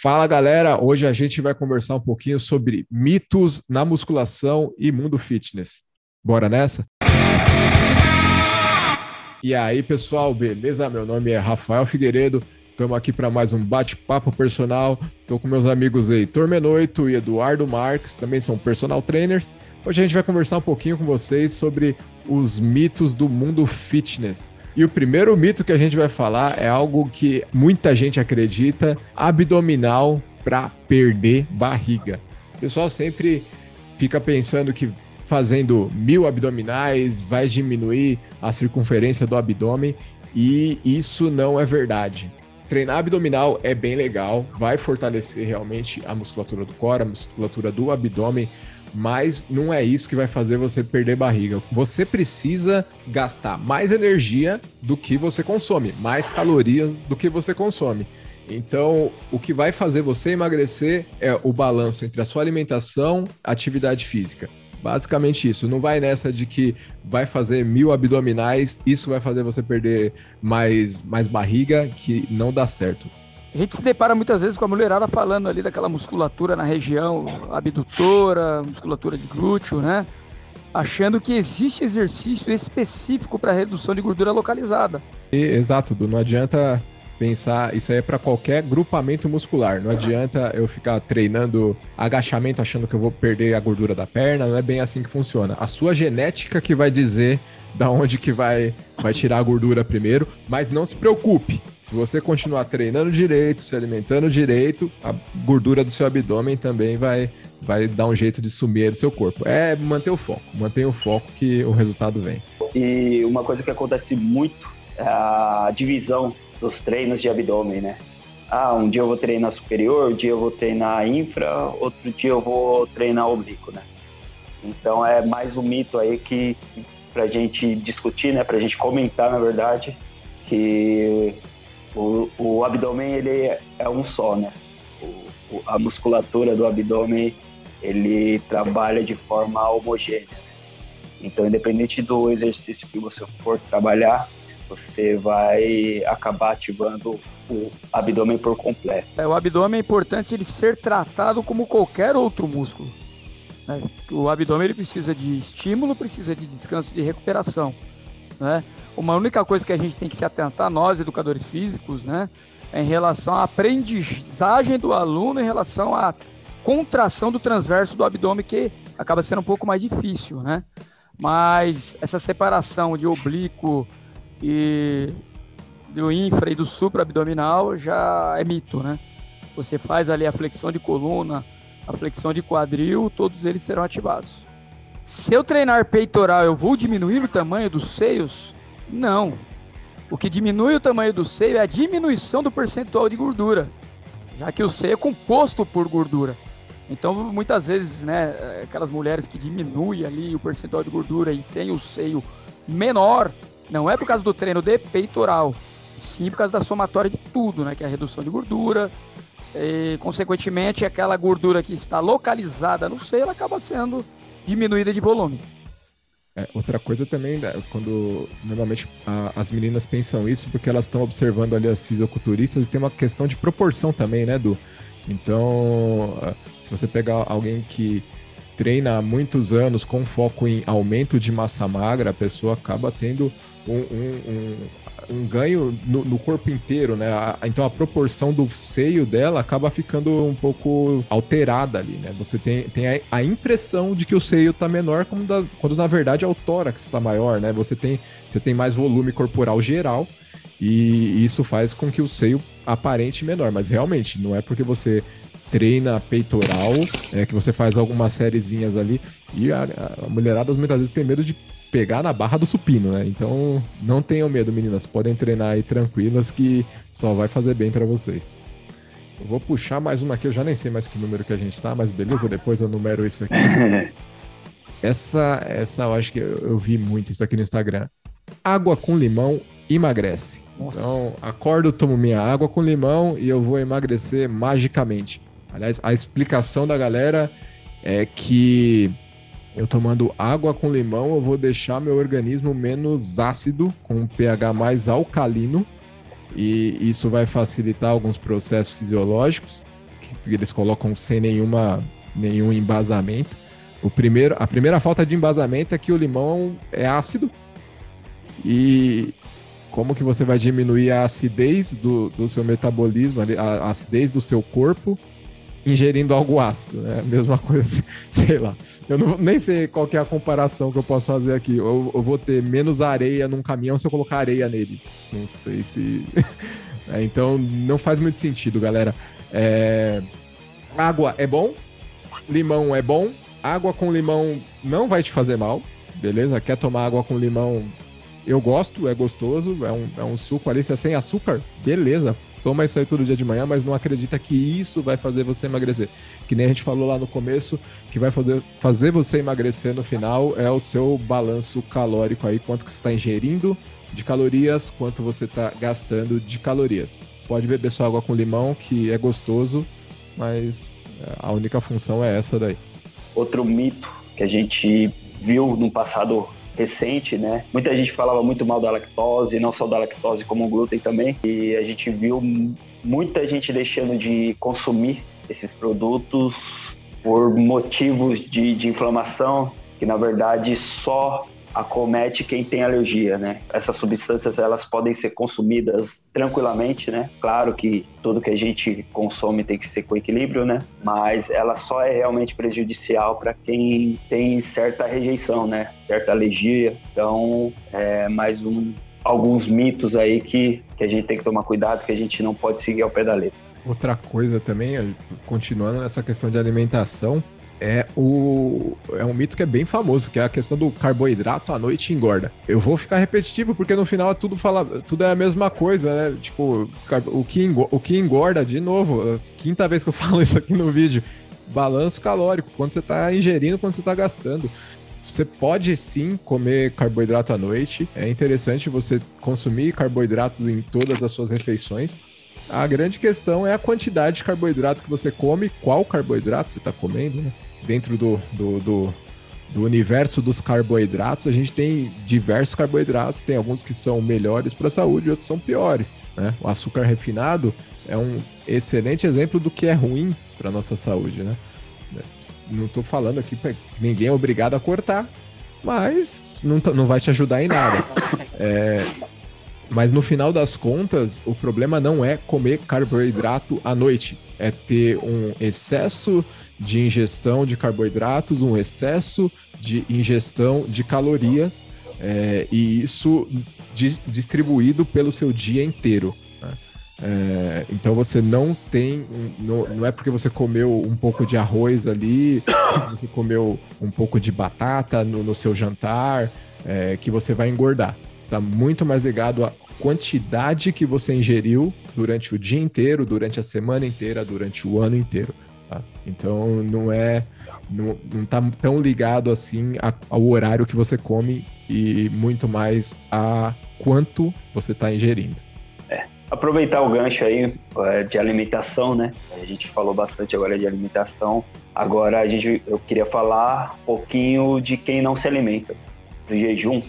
Fala galera, hoje a gente vai conversar um pouquinho sobre mitos na musculação e mundo fitness. Bora nessa? E aí pessoal, beleza? Meu nome é Rafael Figueiredo, estamos aqui para mais um bate-papo personal. Estou com meus amigos Heitor Menoito e Eduardo Marques, também são personal trainers. Hoje a gente vai conversar um pouquinho com vocês sobre os mitos do mundo fitness. E o primeiro mito que a gente vai falar é algo que muita gente acredita: abdominal para perder barriga. O pessoal sempre fica pensando que fazendo mil abdominais vai diminuir a circunferência do abdômen e isso não é verdade. Treinar abdominal é bem legal, vai fortalecer realmente a musculatura do core, a musculatura do abdômen, mas não é isso que vai fazer você perder barriga. Você precisa gastar mais energia do que você consome, mais calorias do que você consome. Então, o que vai fazer você emagrecer é o balanço entre a sua alimentação e atividade física. Basicamente isso. Não vai nessa de que vai fazer mil abdominais, isso vai fazer você perder mais, mais barriga, que não dá certo. A gente se depara muitas vezes com a mulherada falando ali daquela musculatura na região abdutora, musculatura de glúteo, né? Achando que existe exercício específico para redução de gordura localizada. E, exato, não adianta pensar, isso aí é para qualquer grupamento muscular. Não adianta eu ficar treinando agachamento achando que eu vou perder a gordura da perna, não é bem assim que funciona. A sua genética que vai dizer da onde que vai, vai tirar a gordura primeiro, mas não se preocupe. Se você continuar treinando direito, se alimentando direito, a gordura do seu abdômen também vai, vai dar um jeito de sumir do seu corpo. É manter o foco, mantenha o foco que o resultado vem. E uma coisa que acontece muito é a divisão dos treinos de abdômen, né? Ah, um dia eu vou treinar superior, um dia eu vou treinar infra, outro dia eu vou treinar oblíquo, né? Então é mais um mito aí que para a gente discutir, né, para a gente comentar, na verdade, que o, o abdômen ele é um só, né? O, a musculatura do abdômen ele trabalha de forma homogênea. Então, independente do exercício que você for trabalhar, você vai acabar ativando o abdômen por completo. É, o abdômen é importante ele ser tratado como qualquer outro músculo. Né? O abdômen ele precisa de estímulo, precisa de descanso de recuperação. Né? Uma única coisa que a gente tem que se atentar, nós educadores físicos, né, é em relação à aprendizagem do aluno, em relação à contração do transverso do abdômen, que acaba sendo um pouco mais difícil, né? Mas essa separação de oblíquo e do infra e do supraabdominal já é mito, né? Você faz ali a flexão de coluna, a flexão de quadril, todos eles serão ativados. Se eu treinar peitoral, eu vou diminuir o tamanho dos seios? Não. O que diminui o tamanho do seio é a diminuição do percentual de gordura, já que o seio é composto por gordura. Então, muitas vezes, né, aquelas mulheres que diminuem ali o percentual de gordura e tem o seio menor, não é por causa do treino de peitoral, sim por causa da somatória de tudo, né, que é a redução de gordura, e, consequentemente, aquela gordura que está localizada no ela acaba sendo diminuída de volume. É, outra coisa também, né, quando normalmente a, as meninas pensam isso, porque elas estão observando ali as fisiculturistas e tem uma questão de proporção também, né, Du? Então, se você pegar alguém que treina há muitos anos com foco em aumento de massa magra, a pessoa acaba tendo um, um, um ganho no, no, corpo inteiro, né? A, então a proporção do seio dela acaba ficando um pouco alterada ali, né? Você tem, tem a, a impressão de que o seio tá menor quando, da, quando na verdade é o tórax está maior, né? Você tem, você tem mais volume corporal geral e isso faz com que o seio aparente menor, mas realmente não é porque você treina peitoral, é que você faz algumas sériezinhas ali e a, a mulherada muitas vezes tem medo de pegar na barra do supino, né? Então não tenham medo, meninas. Podem treinar aí tranquilas que só vai fazer bem para vocês. Eu vou puxar mais uma aqui, eu já nem sei mais que número que a gente tá, mas beleza, depois eu numero isso aqui. Essa, essa eu acho que eu, eu vi muito isso aqui no Instagram. Água com limão emagrece. Nossa. Então, acordo, tomo minha água com limão e eu vou emagrecer magicamente. Aliás, a explicação da galera é que eu tomando água com limão, eu vou deixar meu organismo menos ácido, com um pH mais alcalino, e isso vai facilitar alguns processos fisiológicos. que eles colocam sem nenhuma, nenhum embasamento. O primeiro, a primeira falta de embasamento é que o limão é ácido. E como que você vai diminuir a acidez do, do seu metabolismo, a acidez do seu corpo, ingerindo algo ácido, né? Mesma coisa, sei lá. Eu não, nem sei qual é a comparação que eu posso fazer aqui. Eu, eu, vou ter menos areia num caminhão se eu colocar areia nele. Não sei se. é, então, não faz muito sentido, galera. É... Água é bom, limão é bom, água com limão não vai te fazer mal, beleza? Quer tomar água com limão? Eu gosto, é gostoso, é um, é um suco ali, se é sem açúcar, beleza, toma isso aí todo dia de manhã, mas não acredita que isso vai fazer você emagrecer. Que nem a gente falou lá no começo, que vai fazer, fazer você emagrecer no final é o seu balanço calórico aí, quanto que você está ingerindo de calorias, quanto você está gastando de calorias. Pode beber sua água com limão, que é gostoso, mas é, a única função é essa daí. Outro mito que a gente viu no passado recente, né? Muita gente falava muito mal da lactose, não só da lactose como o glúten também, e a gente viu muita gente deixando de consumir esses produtos por motivos de, de inflamação, que na verdade só acomete quem tem alergia, né? Essas substâncias elas podem ser consumidas tranquilamente, né? Claro que tudo que a gente consome tem que ser com equilíbrio, né? Mas ela só é realmente prejudicial para quem tem certa rejeição, né? Certa alergia. Então, é mais um alguns mitos aí que, que a gente tem que tomar cuidado, que a gente não pode seguir ao pé da letra. Outra coisa também, continuando nessa questão de alimentação, é, o, é um mito que é bem famoso, que é a questão do carboidrato à noite engorda. Eu vou ficar repetitivo, porque no final tudo, fala, tudo é a mesma coisa, né? Tipo, o que, engorda, o que engorda, de novo, quinta vez que eu falo isso aqui no vídeo, balanço calórico, quando você está ingerindo, quando você está gastando. Você pode sim comer carboidrato à noite. É interessante você consumir carboidratos em todas as suas refeições. A grande questão é a quantidade de carboidrato que você come, qual carboidrato você está comendo, né? Dentro do, do, do, do, universo dos carboidratos, a gente tem diversos carboidratos, tem alguns que são melhores para a saúde outros são piores. Né? O açúcar refinado é um excelente exemplo do que é ruim para nossa saúde. Né? Não estou falando aqui que ninguém é obrigado a cortar, mas não, não vai te ajudar em nada. É, mas no final das contas, o problema não é comer carboidrato à noite, é ter um excesso de ingestão de carboidratos, um excesso de ingestão de calorias, é, e isso di distribuído pelo seu dia inteiro. Né? É, então você não tem, não, não, é porque você comeu um pouco de arroz ali, você comeu um pouco de batata no, no seu jantar, é, que você vai engordar está muito mais ligado à quantidade que você ingeriu durante o dia inteiro, durante a semana inteira, durante o ano inteiro. Tá? Então não é não, tá tão ligado assim ao horário que você come e muito mais a quanto você está ingerindo. É, aproveitar o gancho aí é, de alimentação, né? A gente falou bastante agora de alimentação. Agora a gente, eu queria falar um pouquinho de quem não se alimenta, do jejum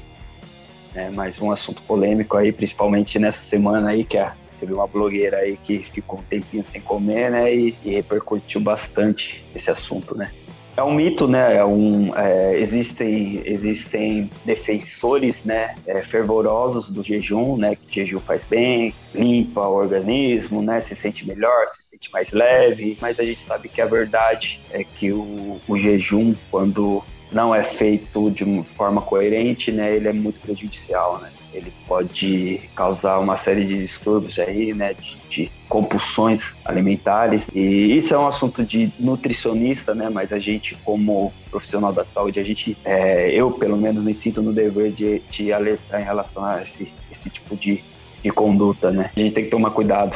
né? Mais um assunto polêmico aí, principalmente nessa semana aí, que a, teve uma blogueira aí que ficou um tempinho sem comer, né? E, e repercutiu bastante esse assunto, né? É um mito, né? É um, é, existem, existem defensores, né? É, fervorosos do jejum, né? Que jejum faz bem, limpa o organismo, né? Se sente melhor, se sente mais leve. Mas a gente sabe que a verdade é que o, o jejum, quando não é feito de forma coerente, né, ele é muito prejudicial, né? Ele pode causar uma série de distúrbios aí, né, de, de, compulsões alimentares. E isso é um assunto de nutricionista, né? Mas a gente, como profissional da saúde, a gente, é, eu pelo menos me sinto no dever de, de alertar em relação a esse, esse tipo de, de conduta, né? A gente tem que tomar cuidado,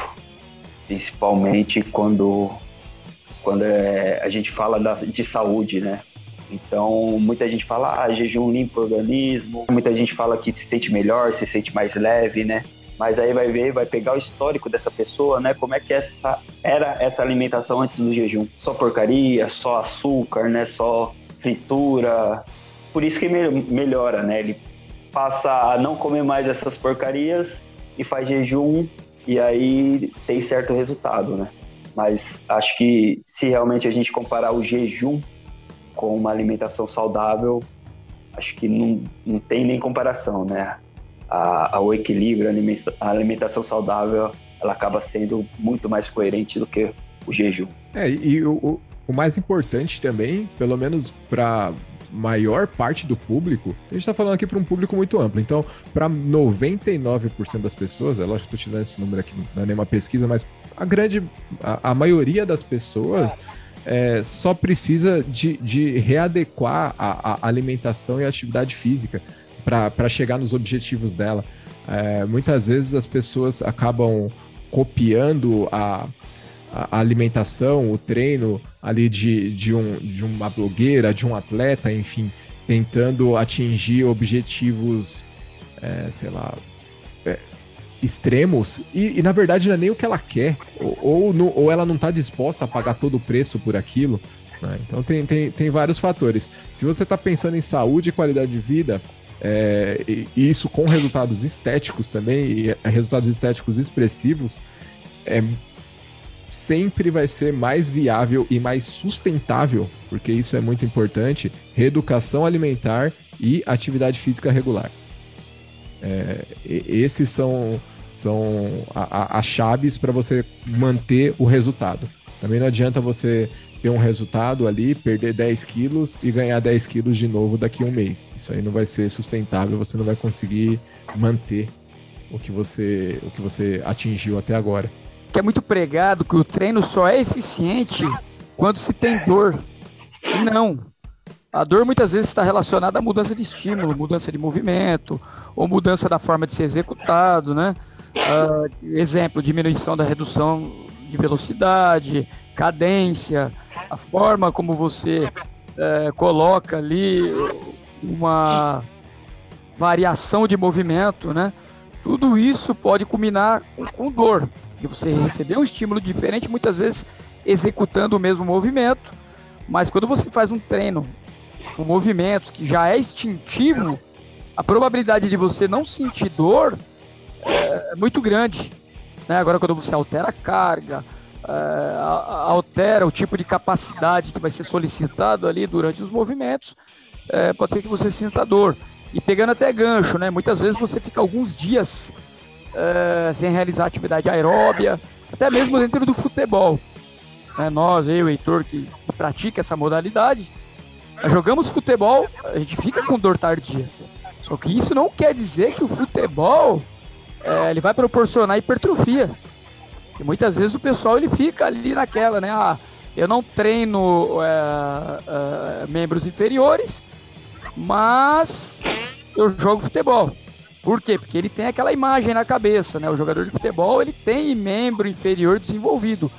principalmente quando quando é, a gente fala da, de saúde, né? Então, muita gente fala, ah, jejum limpa o organismo, muita gente fala que se sente melhor, se sente mais leve, né? Mas aí vai ver, vai pegar o histórico dessa pessoa, né? Como é que essa era essa alimentação antes do jejum? Só porcaria, só açúcar, né? Só fritura. Por isso que melhora, né? Ele passa a não comer mais essas porcarias e faz jejum e aí tem certo resultado, né? Mas acho que se realmente a gente comparar o jejum com uma alimentação saudável, acho que não, não tem nem comparação, né? A, a, o equilíbrio, a alimentação saudável, ela acaba sendo muito mais coerente do que o jejum. É, e o, o mais importante também, pelo menos para maior parte do público, a gente está falando aqui para um público muito amplo. Então, para 99% das pessoas, é lógico que estou te dando esse número aqui, não é nenhuma pesquisa, mas a grande, a, a maioria das pessoas é, só precisa de, de readequar a, a, alimentação e a atividade física para chegar nos objetivos dela. É, muitas vezes as pessoas acabam copiando a, a alimentação, o treino ali de, de, um, de uma blogueira, de um atleta, enfim, tentando atingir objetivos, é, sei lá, é, extremos, e, e, na verdade não é nem o que ela quer, ou, ou, ou ela não está disposta a pagar todo o preço por aquilo. Né? Então tem, tem, tem vários fatores. Se você está pensando em saúde e qualidade de vida, é, e, e isso com resultados estéticos também, e é, resultados estéticos expressivos, é sempre vai ser mais viável e mais sustentável, porque isso é muito importante, reeducação alimentar e atividade física regular. É, esses são, são as chaves para você manter o resultado. Também não adianta você ter um resultado ali, perder 10 quilos e ganhar 10 quilos de novo daqui a um mês. Isso aí não vai ser sustentável, você não vai conseguir manter o que você, o que você atingiu até agora que é muito pregado que o treino só é eficiente quando se tem dor. Não. A dor muitas vezes está relacionada à mudança de estímulo, mudança de movimento, ou mudança da forma de ser executado, né? Uh, exemplo, diminuição da redução de velocidade, cadência, a forma como você uh, coloca ali uma variação de movimento, né? Tudo isso pode culminar com, com dor que você recebeu um estímulo diferente, muitas vezes executando o mesmo movimento, mas quando você faz um treino com movimentos que já é instintivo, a probabilidade de você não sentir dor é muito grande. Né? Agora, quando você altera a carga, é, altera o tipo de capacidade que vai ser solicitado ali durante os movimentos, é, pode ser que você sinta dor. E pegando até gancho, né? Muitas vezes você fica alguns dias uh, sem realizar atividade aeróbia, até mesmo dentro do futebol. É, nós, eu e o Heitor, que pratica essa modalidade, jogamos futebol, a gente fica com dor tardia. Só que isso não quer dizer que o futebol é, ele vai proporcionar hipertrofia. E muitas vezes o pessoal ele fica ali naquela, né? Ah, eu não treino é, é, membros inferiores, mas eu jogo futebol. Por quê? Porque ele tem aquela imagem na cabeça, né? O jogador de futebol, ele tem membro inferior desenvolvido,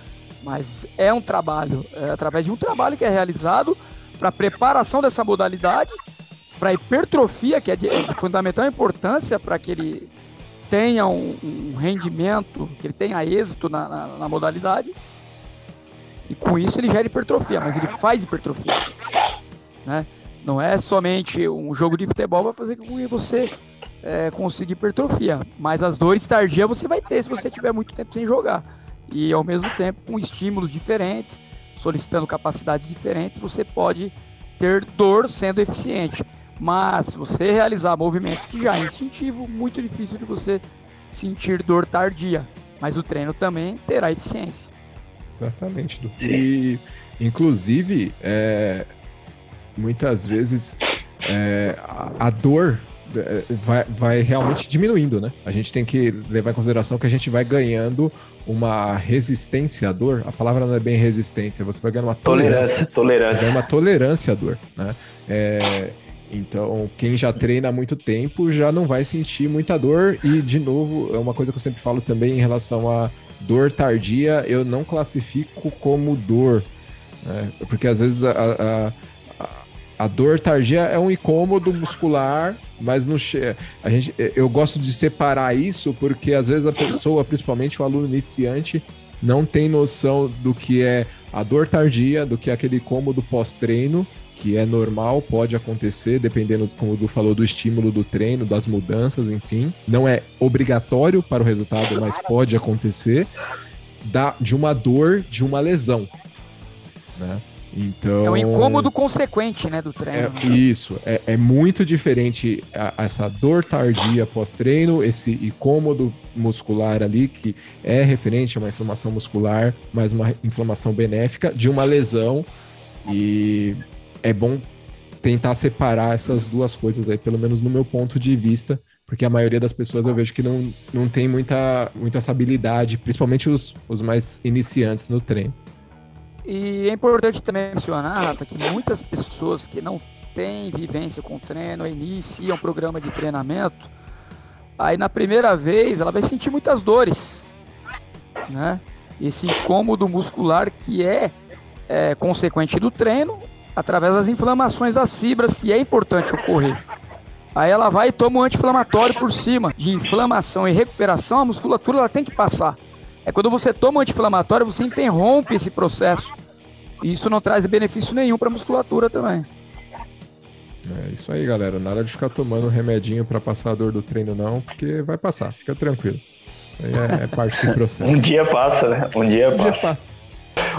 mas é um trabalho, é através de um trabalho que é realizado para preparação dessa modalidade, para hipertrofia, que é de, de fundamental importância para que ele tenha um, um, rendimento, que ele tenha êxito na, na, na modalidade, e com isso ele gera hipertrofia, mas ele faz hipertrofia, né? Não é somente um jogo de futebol vai fazer com que você é, conseguir hipertrofia. Mas as dores tardias você vai ter se você tiver muito tempo sem jogar. E ao mesmo tempo, com estímulos diferentes, solicitando capacidades diferentes, você pode ter dor sendo eficiente. Mas se você realizar movimentos que já é instintivo, muito difícil de você sentir dor tardia. Mas o treino também terá eficiência. Exatamente. E, inclusive, é, muitas vezes é, a, a dor vai, vai realmente diminuindo, né? A gente tem que levar em consideração que a gente vai ganhando uma resistência à dor. A palavra não é bem resistência, você vai ganhando uma tolerância. Tolerância. tolerância. uma tolerância à dor, né? É, então, quem já treina há muito tempo já não vai sentir muita dor. E, de novo, é uma coisa que eu sempre falo também em relação a dor tardia, eu não classifico como dor. Né? Porque às vezes a, a, a dor tardia é um incômodo muscular mas não a gente eu gosto de separar isso porque às vezes a pessoa, principalmente o aluno iniciante, não tem noção do que é a dor tardia, do que é aquele cômodo pós-treino, que é normal, pode acontecer, dependendo, como o Du falou, do estímulo do treino, das mudanças, enfim. Não é obrigatório para o resultado, mas pode acontecer. da, de uma dor, de uma lesão. Né? Então, é um incômodo consequente, né, do treino. É, isso, é, é, muito diferente a, essa dor tardia pós-treino, esse incômodo muscular ali, que é referente a uma inflamação muscular, mas uma inflamação benéfica, de uma lesão. E é bom tentar separar essas duas coisas aí, pelo menos no meu ponto de vista, porque a maioria das pessoas eu vejo que não, não tem muita, muita essa habilidade, principalmente os, os mais iniciantes no treino. E é importante também mencionar, Rafa, que muitas pessoas que não têm vivência com treino, iniciam um programa de treinamento, aí na primeira vez ela vai sentir muitas dores, né? Esse incômodo muscular que é, é consequente do treino, através das inflamações das fibras, que é importante ocorrer. Aí ela vai e toma um anti-inflamatório por cima. De inflamação e recuperação, a musculatura ela tem que passar. É quando você toma um anti-inflamatório, você interrompe esse processo. E isso não traz benefício nenhum para a musculatura também. É isso aí, galera. Nada de ficar tomando remedinho para passar a dor do treino, não, porque vai passar, fica tranquilo. Isso aí é, é parte do processo. um dia passa, né? Um dia um passa. Dia passa.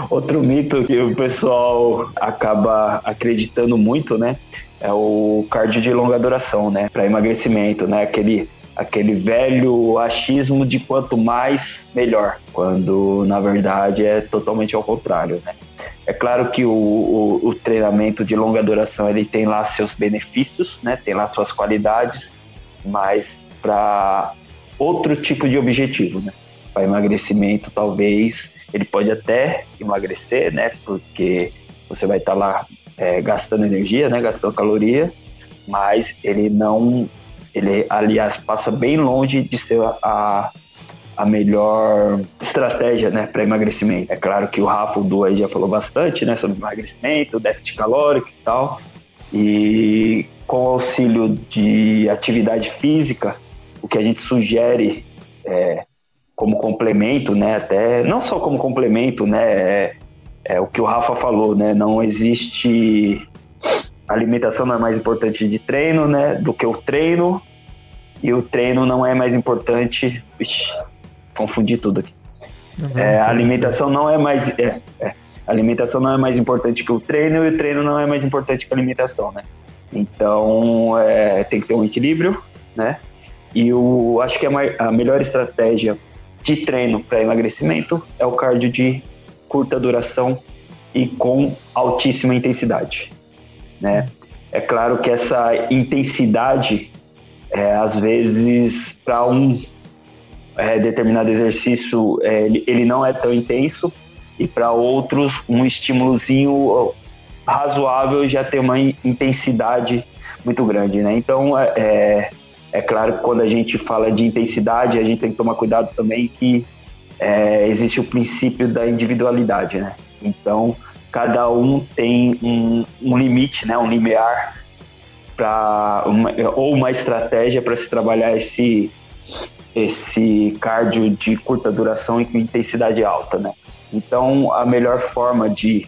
Outro mito que o pessoal acaba acreditando muito, né? É o cardio de longa duração, né? Para emagrecimento, né? Aquele aquele velho achismo de quanto mais, melhor, quando na verdade é totalmente ao contrário, né? É claro que o, o, o, treinamento de longa duração ele tem lá seus benefícios, né? Tem lá suas qualidades, mas para outro tipo de objetivo, né? Para emagrecimento, talvez ele pode até emagrecer, né? Porque você vai estar tá lá é, gastando energia, né? Gastando caloria, mas ele não ele, aliás, passa bem longe de ser a, a melhor estratégia né, para emagrecimento. É claro que o Rafa, o Du aí já falou bastante né, sobre emagrecimento, déficit calórico e tal. E com o auxílio de atividade física, o que a gente sugere é, como complemento, né, até não só como complemento, né, é, é o que o Rafa falou, né, não existe a alimentação não é mais importante de treino, né, do que o treino, e o treino não é mais importante. Ixi, confundi tudo aqui. É, a alimentação não é mais. É, é, a alimentação não é mais importante que o treino e o treino não é mais importante que a alimentação, né? Então é, tem que ter um equilíbrio, né? E o, acho que a, a melhor estratégia de treino para emagrecimento é o cardio de curta duração e com altíssima intensidade, né? É claro que essa intensidade, é, às vezes, para um é, determinado exercício, é, ele, ele não é tão intenso, e para outros, um estímulozinho razoável já tem uma intensidade muito grande, né? Então, é, é, é claro que quando a gente fala de intensidade, a gente tem que tomar cuidado também que é, existe o princípio da individualidade, né? Então, cada um tem um, um limite, né, um limiar para ou uma estratégia para se trabalhar esse esse cardio de curta duração e com intensidade alta, né? Então, a melhor forma de,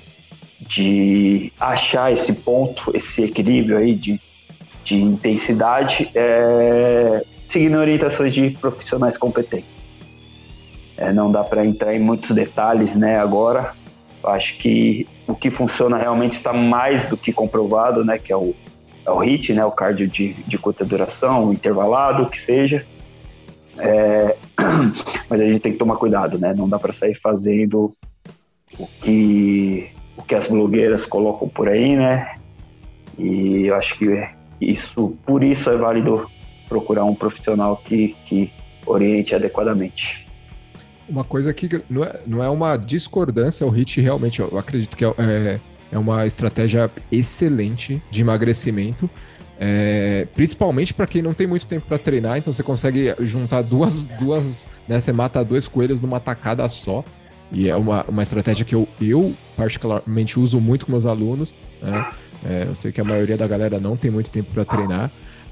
de achar esse ponto, esse equilíbrio aí de, de intensidade é seguindo orientações de profissionais competentes. É, não dá para entrar em muitos detalhes, né, agora, acho que o que funciona realmente está mais do que comprovado, né? Que é o, é o HIT, né? O cardio de, de curta duração, intervalado, que seja. É, mas a gente tem que tomar cuidado, né? Não dá para sair fazendo o que, o que as blogueiras colocam por aí, né? E eu acho que isso, por isso é válido procurar um profissional que, que oriente adequadamente. Uma coisa que não é, não é uma discordância, o HIT realmente, eu acredito que é, é, é uma estratégia excelente de emagrecimento. É, principalmente para quem não tem muito tempo para treinar, então você consegue juntar duas, duas, né? Você mata dois coelhos numa tacada só. E é uma, uma estratégia que eu, eu particularmente uso muito com meus alunos. Né? É, eu sei que a maioria da galera não tem muito tempo para treinar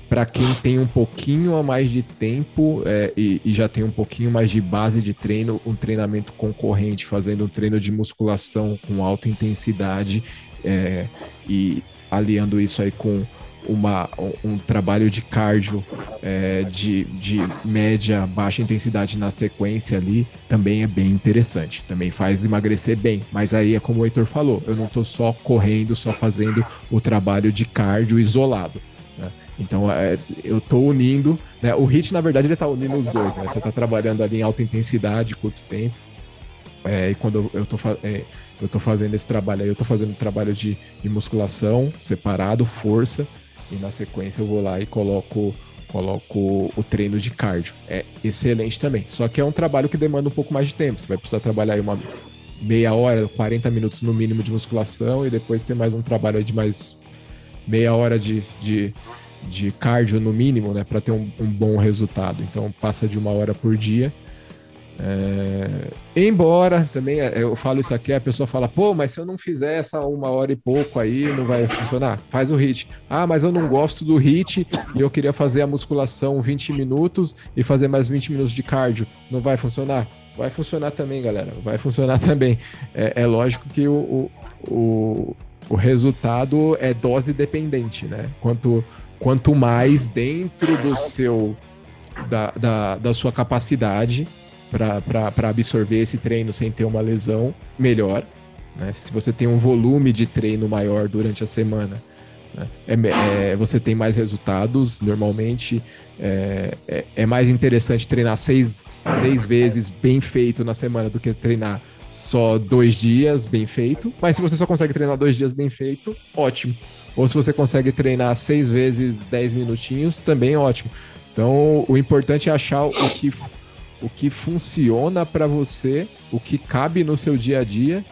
para quem tem um pouquinho a mais de tempo é, e, e, já tem um pouquinho mais de base de treino, um treinamento concorrente, fazendo um treino de musculação com alta intensidade é, e aliando isso aí com uma, um, trabalho de cardio é, de, de média, baixa intensidade na sequência ali também é bem interessante. Também faz emagrecer bem. Mas aí é como o Heitor falou, eu não estou só correndo, só fazendo o trabalho de cardio isolado. Então é, eu estou unindo. Né? O HIT, na verdade, ele está unindo os dois. Né? Você está trabalhando ali em alta intensidade, curto tempo. É, e quando eu estou é, eu tô fazendo esse trabalho aí, eu estou fazendo um trabalho de, de musculação separado, força, e na sequência eu vou lá e coloco coloco o treino de cardio. É excelente também. Só que é um trabalho que demanda um pouco mais de tempo. Você vai precisar trabalhar aí uma meia hora, 40 minutos no mínimo de musculação e depois ter mais um trabalho de mais meia hora de, de, de cardio no mínimo, né, para ter um, um bom resultado. Então passa de uma hora por dia é... Embora também é, eu falo isso aqui, a pessoa fala, pô, mas se eu não fizer essa uma hora e pouco aí, não vai funcionar. Faz o hit. Ah, mas eu não gosto do hit e eu queria fazer a musculação 20 minutos e fazer mais 20 minutos de cardio. Não vai funcionar? Vai funcionar também, galera. Vai funcionar também. É, é lógico que o, o, o resultado é dose dependente, né? Quanto, quanto mais dentro do seu da, da, da sua capacidade para absorver esse treino sem ter uma lesão, melhor. Né? Se você tem um volume de treino maior durante a semana, né? é, é, você tem mais resultados. Normalmente é, é, é, mais interessante treinar seis, seis vezes bem feito na semana do que treinar só dois dias bem feito. Mas se você só consegue treinar dois dias bem feito, ótimo. Ou se você consegue treinar seis vezes dez minutinhos, também ótimo. Então, o importante é achar o que o que funciona para você, o que cabe no seu dia a dia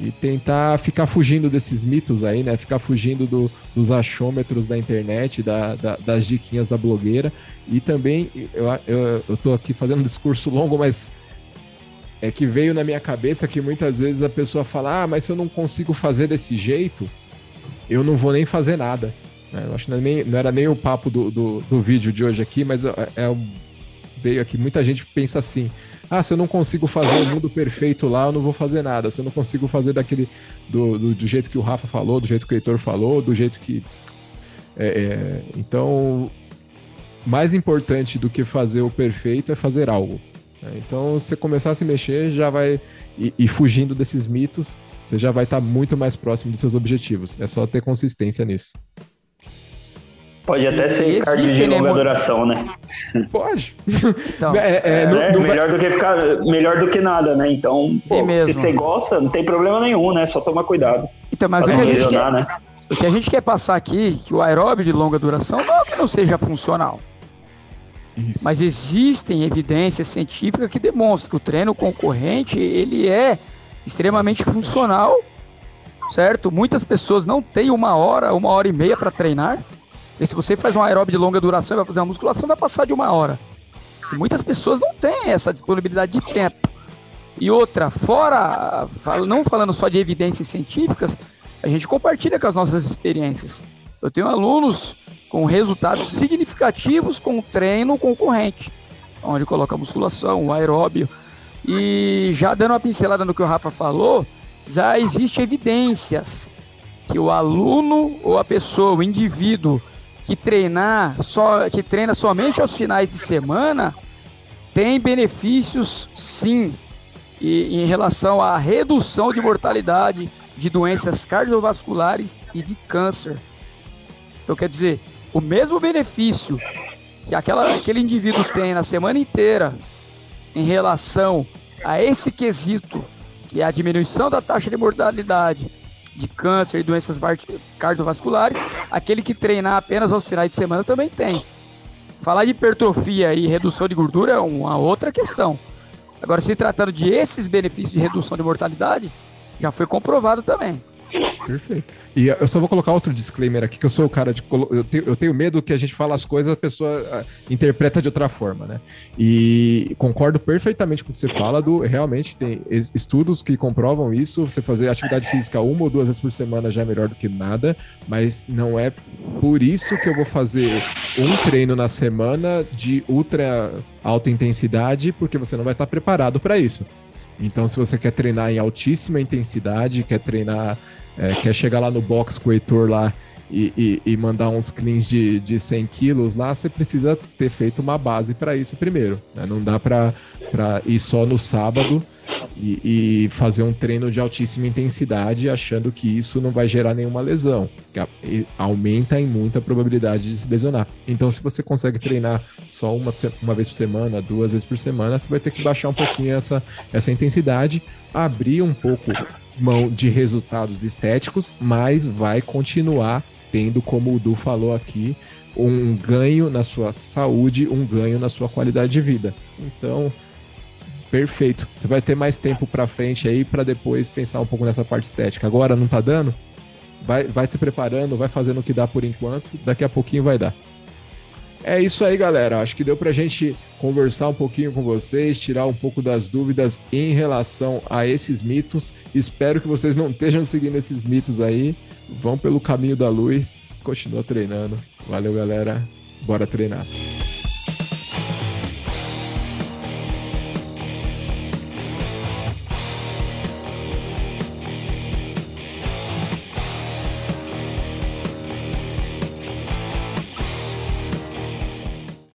e tentar ficar fugindo desses mitos aí, né? Ficar fugindo do, dos achômetros da internet, da, da, das diquinhas da blogueira. E também, eu, eu, eu tô aqui fazendo um discurso longo, mas é que veio na minha cabeça que muitas vezes a pessoa fala: ah, mas se eu não consigo fazer desse jeito, eu não vou nem fazer nada. Eu acho que não, é nem, não era nem o papo do, do, do vídeo de hoje aqui, mas é, é veio aqui, muita gente pensa assim: ah, se eu não consigo fazer o mundo perfeito lá, eu não vou fazer nada. Se eu não consigo fazer daquele do, do, do jeito que o Rafa falou, do jeito que o Heitor falou, do jeito que. É, é, então, mais importante do que fazer o perfeito é fazer algo. Né? Então, você começar a se mexer, já vai. E, e fugindo desses mitos, você já vai estar muito mais próximo dos seus objetivos. É só ter consistência nisso. Pode até ser cardio de né, longa duração, né? Pode. Então, é, é, é não, melhor, vai... do que ficar, melhor do que nada, né? Então, pô, se você gosta, não tem problema nenhum, né? Só tomar cuidado. Então, mas o que, a gente quer, né? o que a gente quer passar aqui, que o aeróbio de longa duração não é que não seja funcional. Isso. Mas existem evidências científicas que demonstram que o treino concorrente, ele é extremamente funcional, certo? Muitas pessoas não têm uma hora, uma hora e meia para treinar. E se você faz um aeróbio de longa duração e vai fazer uma musculação, vai passar de uma hora. E muitas pessoas não têm essa disponibilidade de tempo. E outra, fora, não falando só de evidências científicas, a gente compartilha com as nossas experiências. Eu tenho alunos com resultados significativos com o treino concorrente, onde coloca a musculação, o aeróbio. E já dando uma pincelada no que o Rafa falou, já existe evidências que o aluno ou a pessoa, o indivíduo que treinar só que treina somente aos finais de semana tem benefícios sim e, em relação à redução de mortalidade de doenças cardiovasculares e de câncer. Então quer dizer, o mesmo benefício que aquela, aquele indivíduo tem na semana inteira em relação a esse quesito, que é a diminuição da taxa de mortalidade de câncer e doenças cardiovasculares, aquele que treinar apenas aos finais de semana também tem. Falar de hipertrofia e redução de gordura é uma outra questão. Agora, se tratando de esses benefícios de redução de mortalidade, já foi comprovado também. Perfeito. E eu só vou colocar outro disclaimer aqui, que eu sou o cara de. Eu tenho, eu tenho medo que a gente fala as coisas a pessoa ah, interpreta de outra forma, né? E concordo perfeitamente com o que você fala, do realmente tem estudos que comprovam isso. Você fazer atividade física uma ou duas vezes por semana já é melhor do que nada, mas não é por isso que eu vou fazer um treino na semana de ultra alta intensidade, porque você não vai estar preparado para isso. Então, se você quer treinar em altíssima intensidade, quer treinar, é, quer chegar lá no box com o Heitor lá e, e, e, mandar uns cleans de, de 100 quilos lá, você precisa ter feito uma base para isso primeiro. Né? Não dá para ir só no sábado e, e, fazer um treino de altíssima intensidade achando que isso não vai gerar nenhuma lesão, que aumenta em muito a probabilidade de se lesionar. Então, se você consegue treinar só uma, uma vez por semana, duas vezes por semana, você vai ter que baixar um pouquinho essa, essa intensidade, abrir um pouco mão de resultados estéticos, mas vai continuar tendo, como o Du falou aqui, um ganho na sua saúde, um ganho na sua qualidade de vida. Então, Perfeito. Você vai ter mais tempo para frente aí para depois pensar um pouco nessa parte estética. Agora não tá dando? Vai, vai se preparando, vai fazendo o que dá por enquanto, daqui a pouquinho vai dar. É isso aí, galera. Acho que deu pra gente conversar um pouquinho com vocês, tirar um pouco das dúvidas em relação a esses mitos. Espero que vocês não estejam seguindo esses mitos aí. Vão pelo caminho da luz, continua treinando. Valeu, galera. Bora treinar.